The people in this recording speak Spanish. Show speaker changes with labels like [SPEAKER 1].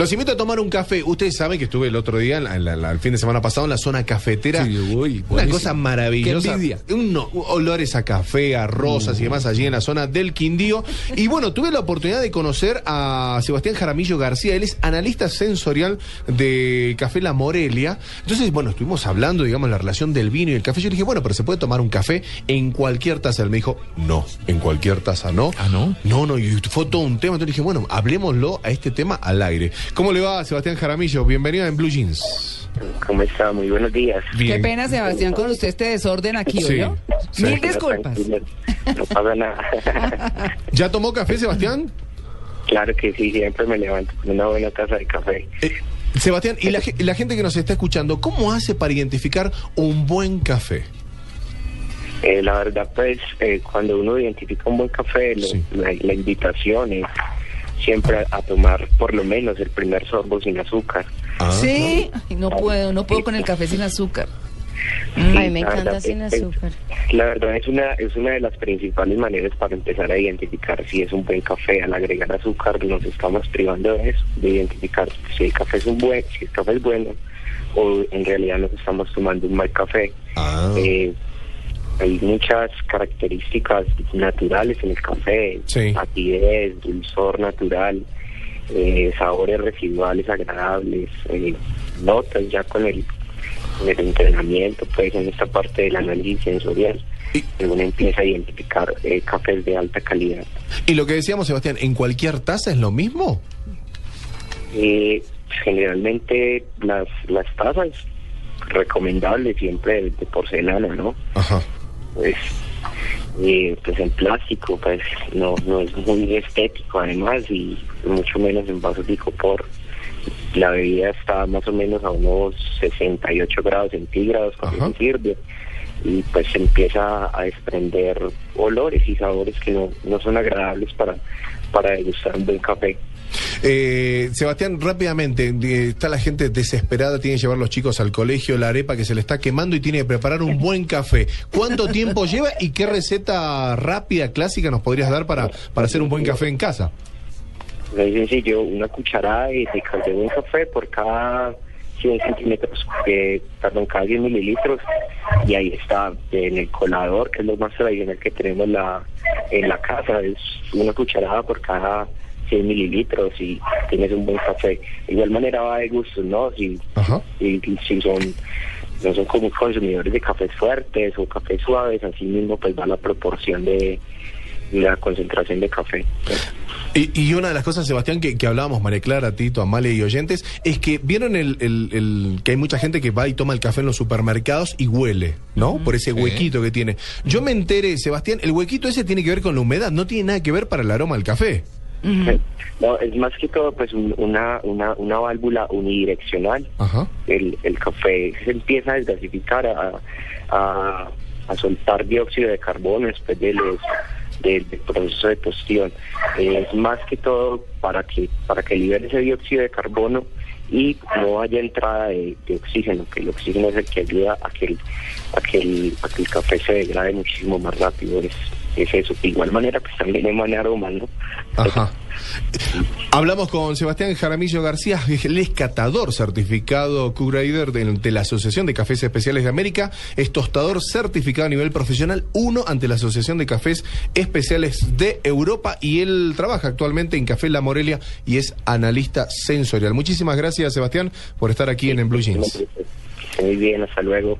[SPEAKER 1] Los invito a tomar un café. Ustedes saben que estuve el otro día, en la- en la- el fin de semana pasado, en la zona cafetera.
[SPEAKER 2] Sí, uy,
[SPEAKER 1] Una cosa maravillosa. Un olores a café, a rosas y demás allí en la zona del Quindío. Y bueno, tuve la oportunidad de conocer a Sebastián Jaramillo García. Él es analista sensorial de Café La Morelia. Entonces, bueno, estuvimos hablando, digamos, la relación del vino y el café. Yo le dije, bueno, pero se puede tomar un café en cualquier taza. Él me dijo, no, en cualquier taza no.
[SPEAKER 2] Ah, ¿no?
[SPEAKER 1] No, no, y fue todo un tema. Entonces dije, bueno, hablemoslo a este tema al aire. ¿Cómo le va, Sebastián Jaramillo? Bienvenido en Blue Jeans.
[SPEAKER 3] ¿Cómo está? Muy buenos días.
[SPEAKER 1] Bien.
[SPEAKER 4] Qué pena, Sebastián, con usted este desorden aquí,
[SPEAKER 1] Sí,
[SPEAKER 4] ¿oyó?
[SPEAKER 1] sí.
[SPEAKER 4] Mil disculpas.
[SPEAKER 3] No pasa nada.
[SPEAKER 1] ¿Ya tomó café, Sebastián?
[SPEAKER 3] claro que sí, siempre me levanto con una buena taza de café.
[SPEAKER 1] Eh, Sebastián, y la, la gente que nos está escuchando, ¿cómo hace para identificar un buen café?
[SPEAKER 3] Eh, la verdad, pues, eh, cuando uno identifica un buen café, lo-
[SPEAKER 1] Sí.
[SPEAKER 3] la, la invitación es siempre a, a tomar por lo menos el primer sorbo sin azúcar.
[SPEAKER 1] Ah,
[SPEAKER 4] Sí, Ay, no puedo, no puedo con el café sin azúcar.
[SPEAKER 5] A mí me
[SPEAKER 3] La
[SPEAKER 5] encanta
[SPEAKER 3] verdad,
[SPEAKER 5] sin azúcar.
[SPEAKER 3] La verdad es una es una de las principales maneras para empezar a identificar si es un buen café. Al agregar azúcar nos estamos privando de eso, de identificar si el café es un buen, si el café es bueno o en realidad nos estamos tomando un mal café.
[SPEAKER 1] Ah.
[SPEAKER 3] Eh, hay muchas características naturales en el café,
[SPEAKER 1] Sí.
[SPEAKER 3] acidez, dulzor natural, eh, sabores residuales agradables, eh, notas ya con el, entrenamiento, pues en esta parte del análisis sensorial,
[SPEAKER 1] Y-
[SPEAKER 3] uno empieza a identificar eh, cafés de alta calidad.
[SPEAKER 1] Y lo que decíamos, Sebastián, ¿en cualquier taza es lo mismo?
[SPEAKER 3] Eh, generalmente las, las tazas recomendables siempre de, de porcelana, ¿no?
[SPEAKER 1] Ajá.
[SPEAKER 3] Pues eh, pues en plástico pues no no es muy estético además y mucho menos en vasos de icopor la bebida está más o menos a unos 68 grados centígrados cuando
[SPEAKER 1] Ajá.
[SPEAKER 3] se sirve y pues se empieza a desprender olores y sabores que no, no son agradables para para degustar un buen café
[SPEAKER 1] Eh, Sebastián, rápidamente, eh, está la gente desesperada, tiene que llevar los chicos al colegio, la arepa que se le está quemando y tiene que preparar un buen café. ¿Cuánto tiempo lleva y qué receta rápida, clásica nos podrías dar para, para hacer un buen café en casa?
[SPEAKER 3] Es sencillo, una cucharada de, de cal- de café por cada 100 centímetros, eh, perdón, cada 10 mililitros, y ahí está en el colador, que es lo más tradicional que tenemos la, en la casa, es una cucharada por cada 100 mililitros y tienes un buen café. De igual manera va de gusto, ¿no? Si, si son no son como consumidores de cafés fuertes o cafés suaves, así mismo pues va la proporción de la concentración de café.
[SPEAKER 1] Y, y una de las cosas, Sebastián, que, que hablábamos, María Clara, Tito, Amalia y oyentes, es que vieron el, el- el- que hay mucha gente que va y toma el café en los supermercados y huele, ¿no? Por ese
[SPEAKER 2] Sí.
[SPEAKER 1] huequito que tiene. Yo me enteré, Sebastián, el huequito ese tiene que ver con la humedad, no tiene nada que ver para el aroma del café.
[SPEAKER 3] No, es más que todo pues un- una, una, una válvula unidireccional.
[SPEAKER 1] Ajá.
[SPEAKER 3] El, el café se empieza a desgasificar, a, a, a soltar dióxido de carbono después de los del proceso de tostión. Eh, es más que todo para que para que libere ese dióxido de carbono y no haya entrada de, de oxígeno, que el oxígeno es el que ayuda a que el, a que el, a que el café se degrade muchísimo más rápido. Es, es eso. De igual manera, pues también emana aromas, ¿no?
[SPEAKER 1] Ajá. Hablamos con Sebastián Jaramillo García, él es catador certificado Q-Grader de, de la Asociación de Cafés Especiales de América, es tostador certificado a nivel profesional, uno ante la Asociación de Cafés Especiales de Europa y él trabaja actualmente en Café La Morelia y es analista sensorial. Muchísimas gracias Sebastián por estar aquí en, en Blue Jeans.
[SPEAKER 3] Muy bien, hasta luego.